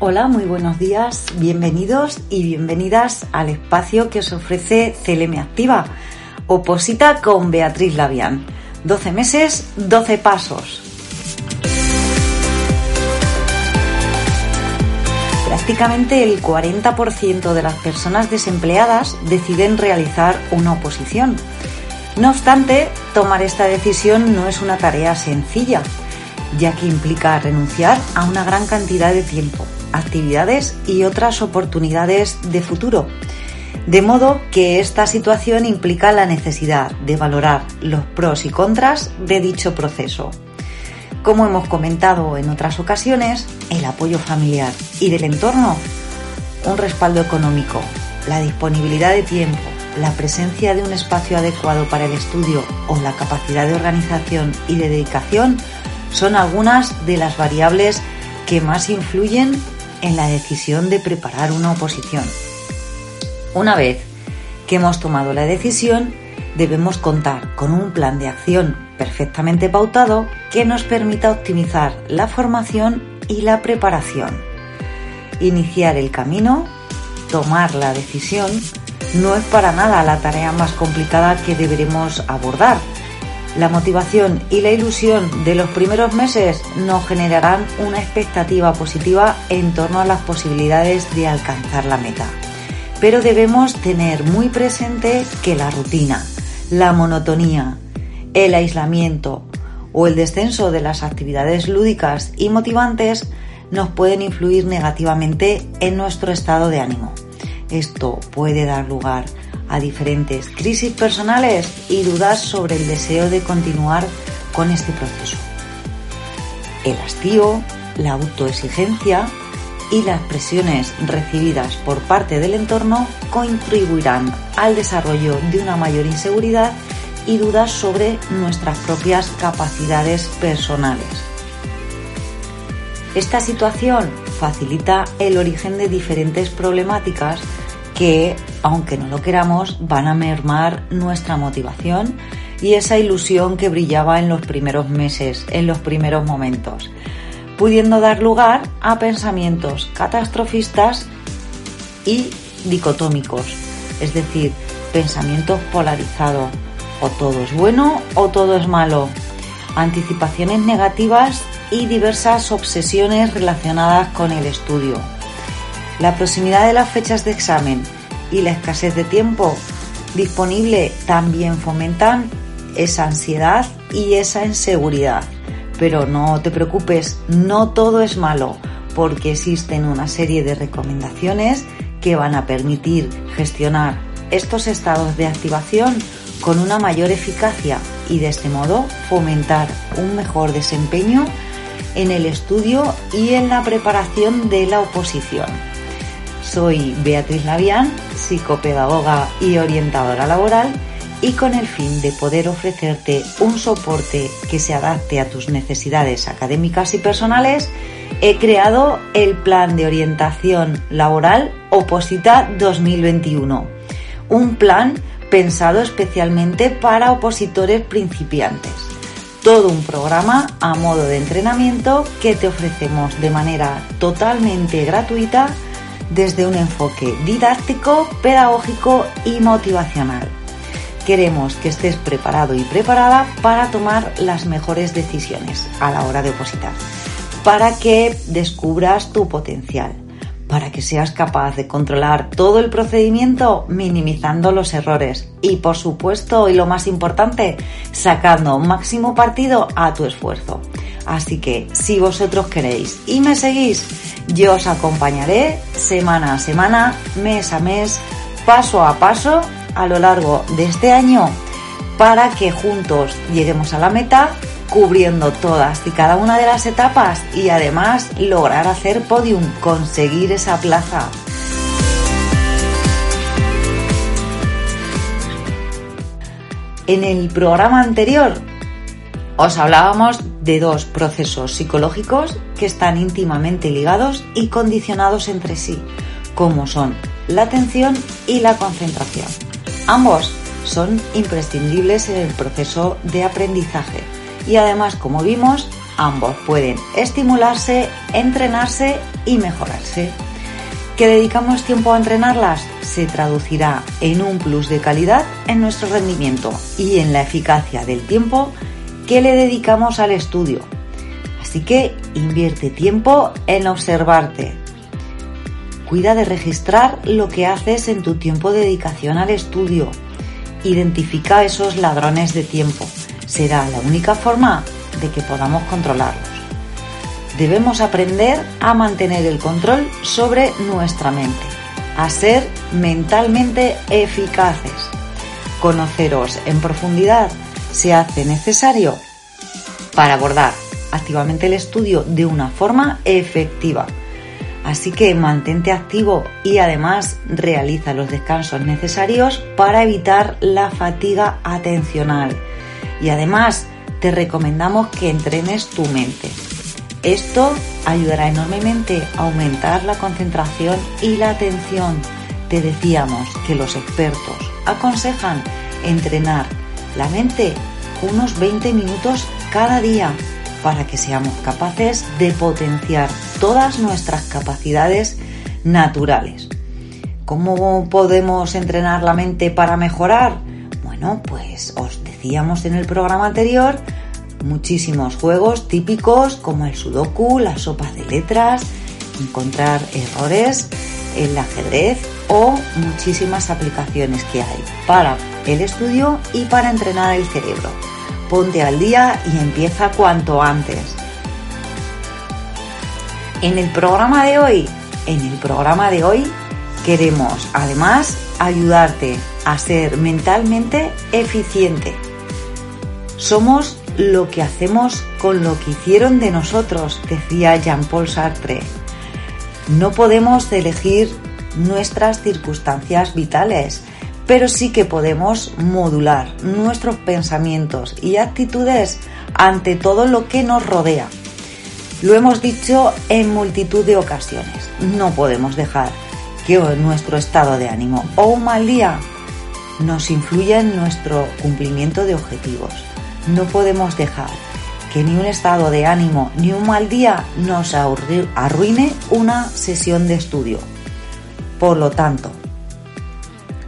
Hola, muy buenos días, bienvenidos y bienvenidas al espacio que os ofrece CLM Activa, Oposita con Beatriz Labián. 12 meses, 12 pasos. Prácticamente el 40% de las personas desempleadas deciden realizar una oposición. No obstante, tomar esta decisión no es una tarea sencilla, ya que implica renunciar a una gran cantidad de tiempo, actividades y otras oportunidades de futuro. De modo que esta situación implica la necesidad de valorar los pros y contras de dicho proceso. Como hemos comentado en otras ocasiones, el apoyo familiar y del entorno, un respaldo económico, la disponibilidad de tiempo, la presencia de un espacio adecuado para el estudio o la capacidad de organización y de dedicación son algunas de las variables que más influyen en la decisión de preparar una oposición. Una vez que hemos tomado la decisión, debemos contar con un plan de acción perfectamente pautado que nos permita optimizar la formación y la preparación. Iniciar el camino, tomar la decisión, no es para nada la tarea más complicada que deberemos abordar, la motivación y la ilusión de los primeros meses nos generarán una expectativa positiva en torno a las posibilidades de alcanzar la meta. Pero debemos tener muy presente que la rutina, la monotonía, el aislamiento o el descenso de las actividades lúdicas y motivantes nos pueden influir negativamente en nuestro estado de ánimo. Esto puede dar lugar a diferentes crisis personales y dudas sobre el deseo de continuar con este proceso. El hastío, la autoexigencia y las presiones recibidas por parte del entorno contribuirán al desarrollo de una mayor inseguridad y dudas sobre nuestras propias capacidades personales. Esta situación facilita el origen de diferentes problemáticas que, aunque no lo queramos, van a mermar nuestra motivación y esa ilusión que brillaba en los primeros meses, en los primeros momentos, pudiendo dar lugar a pensamientos catastrofistas y dicotómicos, es decir, pensamientos polarizados, o todo es bueno o todo es malo, anticipaciones negativas y diversas obsesiones relacionadas con el estudio. La proximidad de las fechas de examen y la escasez de tiempo disponible también fomentan esa ansiedad y esa inseguridad. Pero no te preocupes, no todo es malo, porque existen una serie de recomendaciones que van a permitir gestionar estos estados de activación con una mayor eficacia y de este modo fomentar un mejor desempeño en el estudio y en la preparación de la oposición. Soy Beatriz Labián, psicopedagoga y orientadora laboral y con el fin de poder ofrecerte un soporte que se adapte a tus necesidades académicas y personales, he creado el Plan de Orientación Laboral Oposita 2021. Un plan pensado especialmente para opositores principiantes. Todo un programa a modo de entrenamiento que te ofrecemos de manera totalmente gratuita desde un enfoque didáctico, pedagógico y motivacional. Queremos que estés preparado y preparada para tomar las mejores decisiones a la hora de opositar, para que descubras tu potencial, para que seas capaz de controlar todo el procedimiento minimizando los errores y por supuesto y lo más importante, sacando máximo partido a tu esfuerzo. Así que si vosotros queréis y me seguís, yo os acompañaré semana a semana, mes a mes, paso a paso a lo largo de este año para que juntos lleguemos a la meta cubriendo todas y cada una de las etapas y además lograr hacer podium, conseguir esa plaza. En el programa anterior os hablábamos de dos procesos psicológicos que están íntimamente ligados y condicionados entre sí, como son la atención y la concentración. Ambos son imprescindibles en el proceso de aprendizaje y además, como vimos, ambos pueden estimularse, entrenarse y mejorarse. ¿Que dedicamos tiempo a entrenarlas? Se traducirá en un plus de calidad en nuestro rendimiento y en la eficacia del tiempo que le dedicamos al estudio. Así que invierte tiempo en observarte. Cuida de registrar lo que haces en tu tiempo de dedicación al estudio. Identifica esos ladrones de tiempo. Será la única forma de que podamos controlarlos. Debemos aprender a mantener el control sobre nuestra mente, a ser mentalmente eficaces. Conoceros en profundidad se hace necesario para abordar activamente el estudio de una forma efectiva. Así que mantente activo y además realiza los descansos necesarios para evitar la fatiga atencional. Y además te recomendamos que entrenes tu mente. Esto ayudará enormemente a aumentar la concentración y la atención. Te decíamos que los expertos aconsejan entrenar la mente unos 20 minutos cada día para que seamos capaces de potenciar todas nuestras capacidades naturales. ¿Cómo podemos entrenar la mente para mejorar? Bueno, pues os decíamos en el programa anterior muchísimos juegos típicos como el sudoku, las sopas de letras, encontrar errores, el ajedrez o muchísimas aplicaciones que hay para el estudio y para entrenar el cerebro. Ponte al día y empieza cuanto antes. En el programa de hoy, en el programa de hoy queremos además ayudarte a ser mentalmente eficiente. Somos lo que hacemos con lo que hicieron de nosotros, decía Jean-Paul Sartre. No podemos elegir nuestras circunstancias vitales, pero sí que podemos modular nuestros pensamientos y actitudes ante todo lo que nos rodea. Lo hemos dicho en multitud de ocasiones, no podemos dejar que nuestro estado de ánimo o un mal día nos influya en nuestro cumplimiento de objetivos. No podemos dejar que ni un estado de ánimo ni un mal día nos arruine una sesión de estudio. Por lo tanto,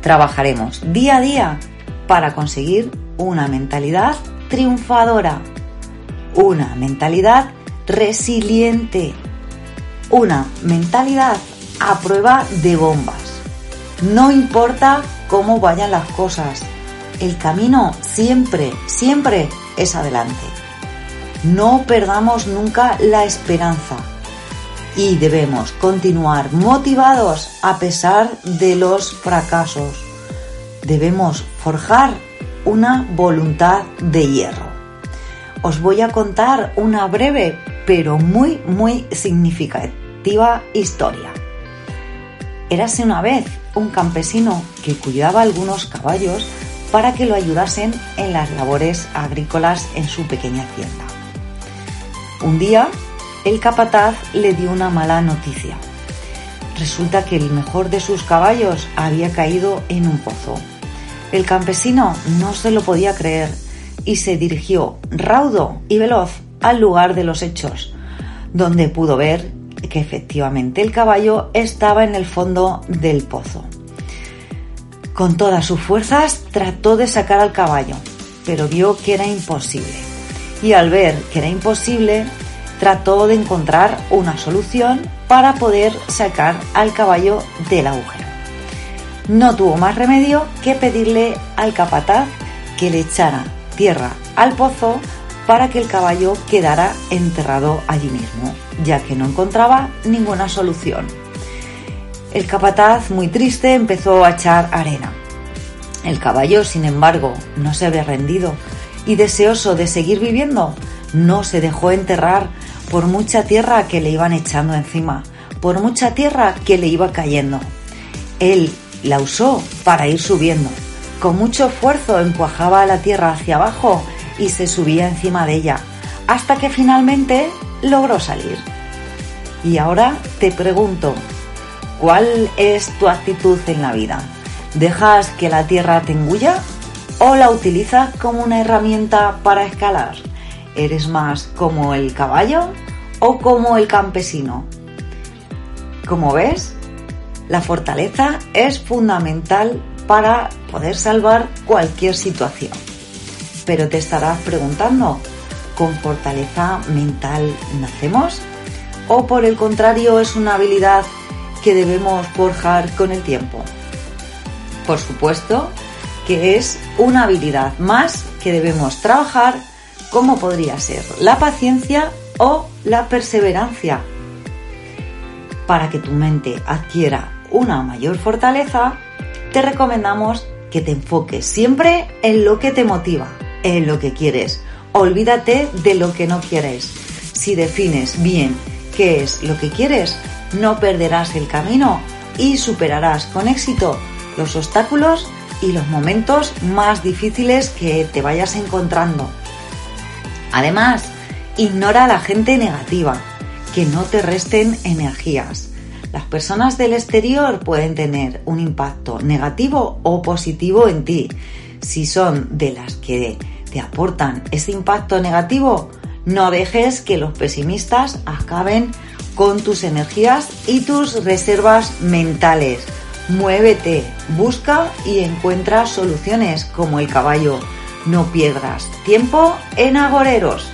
trabajaremos día a día para conseguir una mentalidad triunfadora, una mentalidad resiliente, una mentalidad a prueba de bombas. No importa cómo vayan las cosas, el camino siempre, siempre es adelante. No perdamos nunca la esperanza y debemos continuar motivados a pesar de los fracasos. Debemos forjar una voluntad de hierro. Os voy a contar una breve pero muy muy significativa historia. Érase una vez un campesino que cuidaba algunos caballos para que lo ayudasen en las labores agrícolas en su pequeña hacienda. Un día el capataz le dio una mala noticia. Resulta que el mejor de sus caballos había caído en un pozo. El campesino no se lo podía creer y se dirigió raudo y veloz al lugar de los hechos, donde pudo ver que efectivamente el caballo estaba en el fondo del pozo. Con todas sus fuerzas trató de sacar al caballo, pero vio que era imposible. Y al ver que era imposible, trató de encontrar una solución para poder sacar al caballo del agujero. No tuvo más remedio que pedirle al capataz que le echara tierra al pozo para que el caballo quedara enterrado allí mismo, ya que no encontraba ninguna solución. El capataz, muy triste, empezó a echar arena. El caballo, sin embargo, no se había rendido y deseoso de seguir viviendo, no se dejó enterrar por mucha tierra que le iban echando encima, por mucha tierra que le iba cayendo. Él la usó para ir subiendo. Con mucho esfuerzo encuajaba la tierra hacia abajo y se subía encima de ella, hasta que finalmente logró salir. Y ahora te pregunto, ¿cuál es tu actitud en la vida? ¿Dejas que la tierra te engulla o la utilizas como una herramienta para escalar? ¿Eres más como el caballo o como el campesino? Como ves, la fortaleza es fundamental para poder salvar cualquier situación. Pero te estarás preguntando, ¿con fortaleza mental nacemos? ¿O por el contrario es una habilidad que debemos forjar con el tiempo? Por supuesto que es una habilidad más que debemos trabajar como podría ser la paciencia o la perseverancia. Para que tu mente adquiera una mayor fortaleza, te recomendamos que te enfoques siempre en lo que te motiva, en lo que quieres. Olvídate de lo que no quieres. Si defines bien qué es lo que quieres, no perderás el camino y superarás con éxito los obstáculos y los momentos más difíciles que te vayas encontrando. Además, ignora a la gente negativa, que no te resten energías. Las personas del exterior pueden tener un impacto negativo o positivo en ti. Si son de las que te aportan ese impacto negativo, no dejes que los pesimistas acaben con tus energías y tus reservas mentales. Muévete, busca y encuentra soluciones como el caballo. No pierdas tiempo en agoreros.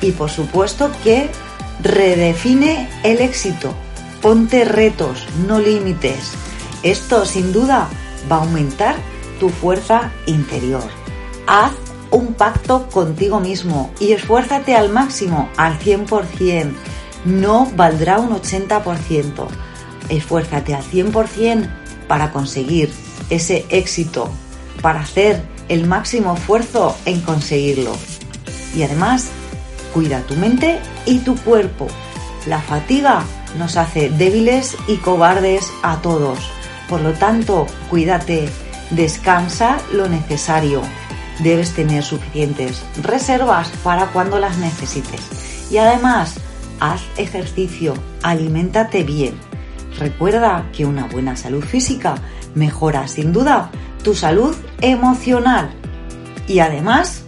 Y por supuesto que redefine el éxito. Ponte retos, no límites. Esto sin duda va a aumentar tu fuerza interior. Haz un pacto contigo mismo y esfuérzate al máximo, al 100%. No valdrá un 80%. Esfuérzate al 100% para conseguir ese éxito, para hacer el máximo esfuerzo en conseguirlo. Y además, cuida tu mente y tu cuerpo. La fatiga nos hace débiles y cobardes a todos. Por lo tanto, cuídate, descansa lo necesario. Debes tener suficientes reservas para cuando las necesites. Y además, haz ejercicio, aliméntate bien. Recuerda que una buena salud física mejora sin duda tu salud emocional. Y además,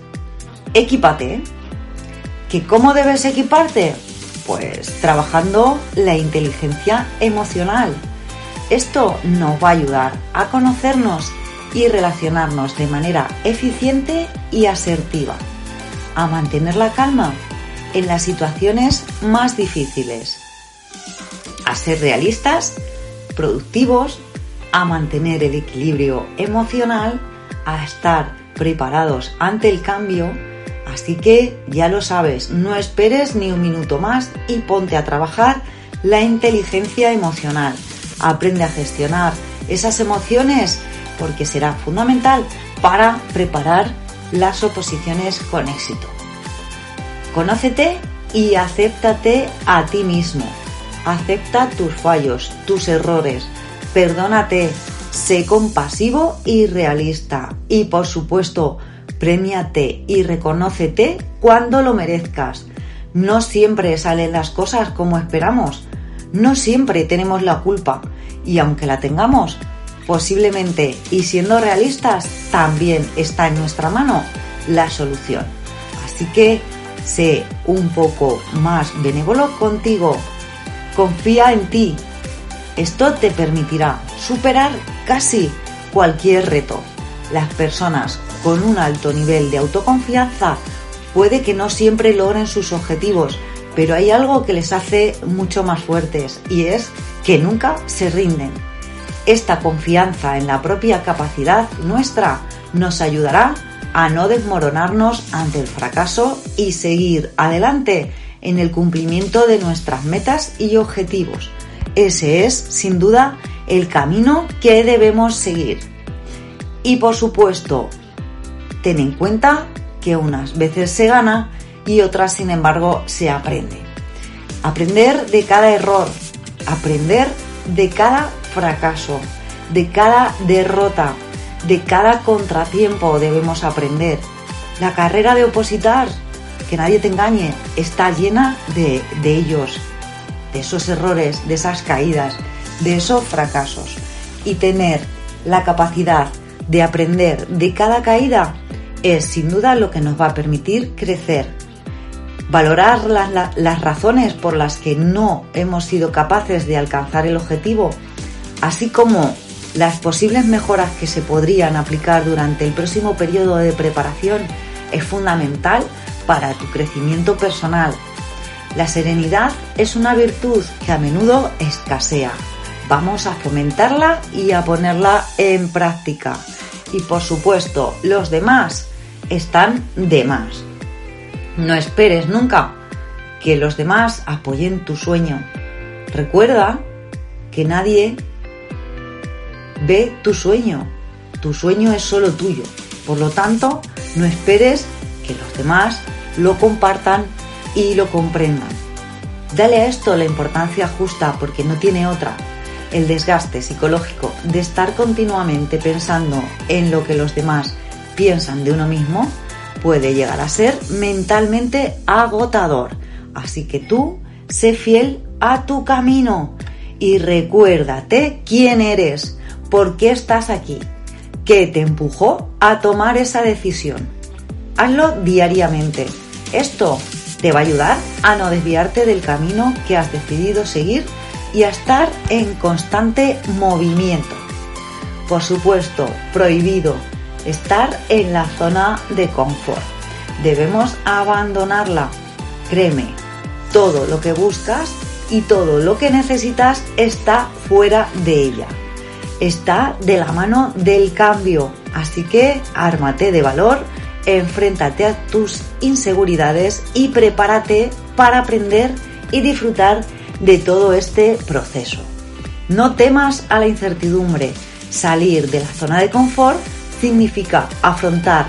equípate. ¿Que cómo debes equiparte? Pues trabajando la inteligencia emocional. Esto nos va a ayudar a conocernos y relacionarnos de manera eficiente y asertiva, a mantener la calma en las situaciones más difíciles, a ser realistas, productivos, a mantener el equilibrio emocional, a estar preparados ante el cambio, así que ya lo sabes, no esperes ni un minuto más y ponte a trabajar la inteligencia emocional. Aprende a gestionar esas emociones porque será fundamental para preparar las oposiciones con éxito. Conócete y acéptate a ti mismo. Acepta tus fallos, tus errores. Perdónate. Sé compasivo y realista. Y por supuesto, premiate y reconócete cuando lo merezcas. No siempre salen las cosas como esperamos. No siempre tenemos la culpa. Y aunque la tengamos, posiblemente, y siendo realistas, también está en nuestra mano la solución. Así que sé un poco más benévolo contigo. Confía en ti. Esto te permitirá superar casi cualquier reto. Las personas con un alto nivel de autoconfianza puede que no siempre logren sus objetivos, pero hay algo que les hace mucho más fuertes y es que nunca se rinden. Esta confianza en la propia capacidad nuestra nos ayudará a no desmoronarnos ante el fracaso y seguir adelante en el cumplimiento de nuestras metas y objetivos. Ese es, sin duda, el camino que debemos seguir. Y por supuesto, ten en cuenta que unas veces se gana y otras, sin embargo, se aprende. Aprender de cada error, aprender de cada fracaso, de cada derrota, de cada contratiempo debemos aprender. La carrera de opositar, que nadie te engañe, está llena de, de ellos, de esos errores, de esas caídas, de esos fracasos. Y tener la capacidad de aprender de cada caída es sin duda lo que nos va a permitir crecer. Valorar las, las razones por las que no hemos sido capaces de alcanzar el objetivo, así como las posibles mejoras que se podrían aplicar durante el próximo periodo de preparación es fundamental para tu crecimiento personal. La serenidad es una virtud que a menudo escasea. Vamos a fomentarla y a ponerla en práctica. Y por supuesto, los demás están de más. No esperes nunca que los demás apoyen tu sueño. Recuerda que nadie ve tu sueño. Tu sueño es solo tuyo. Por lo tanto, no esperes que los demás lo compartan y lo comprendan. Dale a esto la importancia justa porque no tiene otra. El desgaste psicológico de estar continuamente pensando en lo que los demás piensan de uno mismo puede llegar a ser mentalmente agotador. Así que tú sé fiel a tu camino y recuérdate quién eres, por qué estás aquí, qué te empujó a tomar esa decisión. Hazlo diariamente. Esto te va a ayudar a no desviarte del camino que has decidido seguir y a estar en constante movimiento. Por supuesto, prohibido estar en la zona de confort. Debemos abandonarla. Créeme, todo lo que buscas y todo lo que necesitas está fuera de ella. Está de la mano del cambio. Así que ármate de valor, enfréntate a tus inseguridades y prepárate para aprender y disfrutar de todo este proceso. No temas a la incertidumbre. Salir de la zona de confort significa afrontar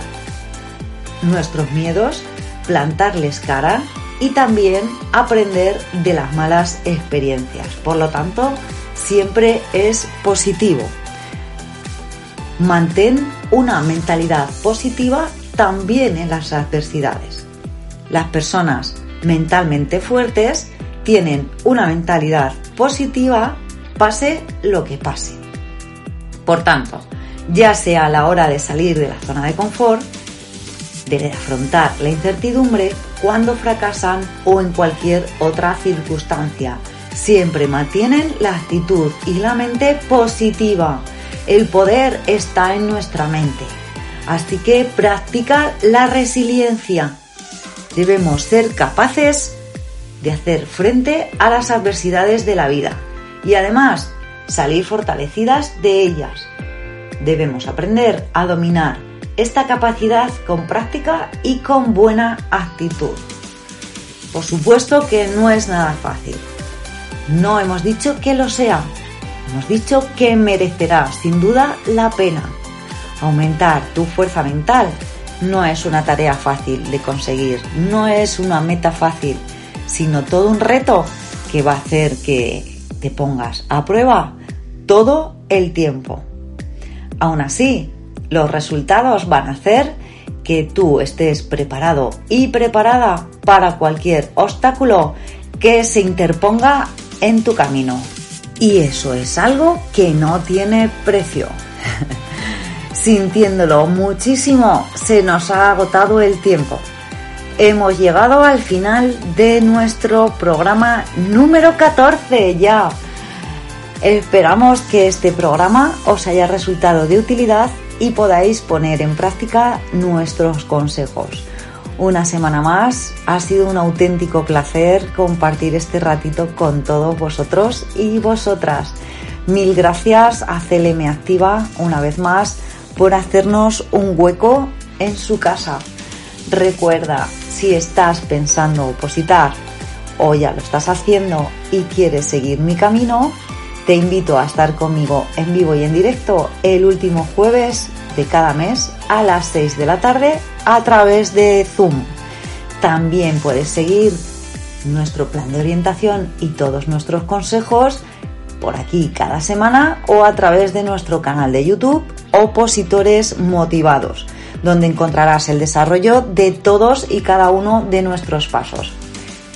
nuestros miedos, plantarles cara y también aprender de las malas experiencias. Por lo tanto, siempre es positivo. Mantén una mentalidad positiva también en las adversidades. Las personas mentalmente fuertes tienen una mentalidad positiva pase lo que pase. Por tanto, ya sea a la hora de salir de la zona de confort, de afrontar la incertidumbre cuando fracasan o en cualquier otra circunstancia. Siempre mantienen la actitud y la mente positiva. El poder está en nuestra mente. Así que practica la resiliencia. Debemos ser capaces de hacer frente a las adversidades de la vida y además salir fortalecidas de ellas debemos aprender a dominar esta capacidad con práctica y con buena actitud. Por supuesto que no es nada fácil. No hemos dicho que lo sea. Hemos dicho que merecerá sin duda la pena. Aumentar tu fuerza mental no es una tarea fácil de conseguir, no es una meta fácil, sino todo un reto que va a hacer que te pongas a prueba todo el tiempo. Aún así, los resultados van a hacer que tú estés preparado y preparada para cualquier obstáculo que se interponga en tu camino. Y eso es algo que no tiene precio. Sintiéndolo muchísimo, se nos ha agotado el tiempo. Hemos llegado al final de nuestro programa número 14 ya. Esperamos que este programa os haya resultado de utilidad y podáis poner en práctica nuestros consejos. Una semana más, ha sido un auténtico placer compartir este ratito con todos vosotros y vosotras. Mil gracias a CLM Activa una vez más por hacernos un hueco en su casa. Recuerda, si estás pensando opositar o ya lo estás haciendo y quieres seguir mi camino, te invito a estar conmigo en vivo y en directo el último jueves de cada mes a las 6 de la tarde a través de Zoom. también puedes seguir nuestro plan de orientación y todos nuestros consejos por aquí cada semana o a través de nuestro canal de YouTube Opositores Motivados, donde encontrarás el desarrollo de todos y cada uno de nuestros pasos.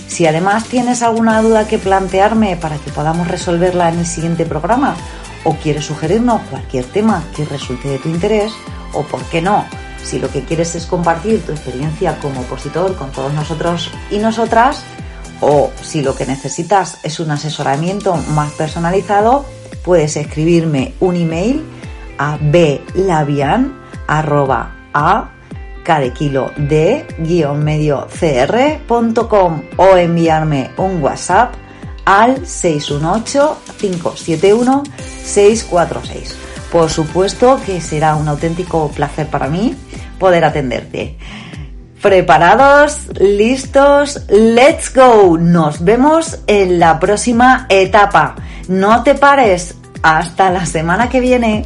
Si además tienes alguna duda que plantearme para que podamos resolverla en el siguiente programa o quieres sugerirnos cualquier tema que resulte de tu interés o por qué no, si lo que quieres es compartir tu experiencia como opositor con todos nosotros y nosotras, o si lo que necesitas es un asesoramiento más personalizado, puedes escribirme un email a blavian de kilo de guion medio cr.com o enviarme un WhatsApp al 618-571-646. Por supuesto que será un auténtico placer para mí poder atenderte. ¿Preparados? ¿Listos? ¡Let's go! Nos vemos en la próxima etapa. No te pares. Hasta la semana que viene.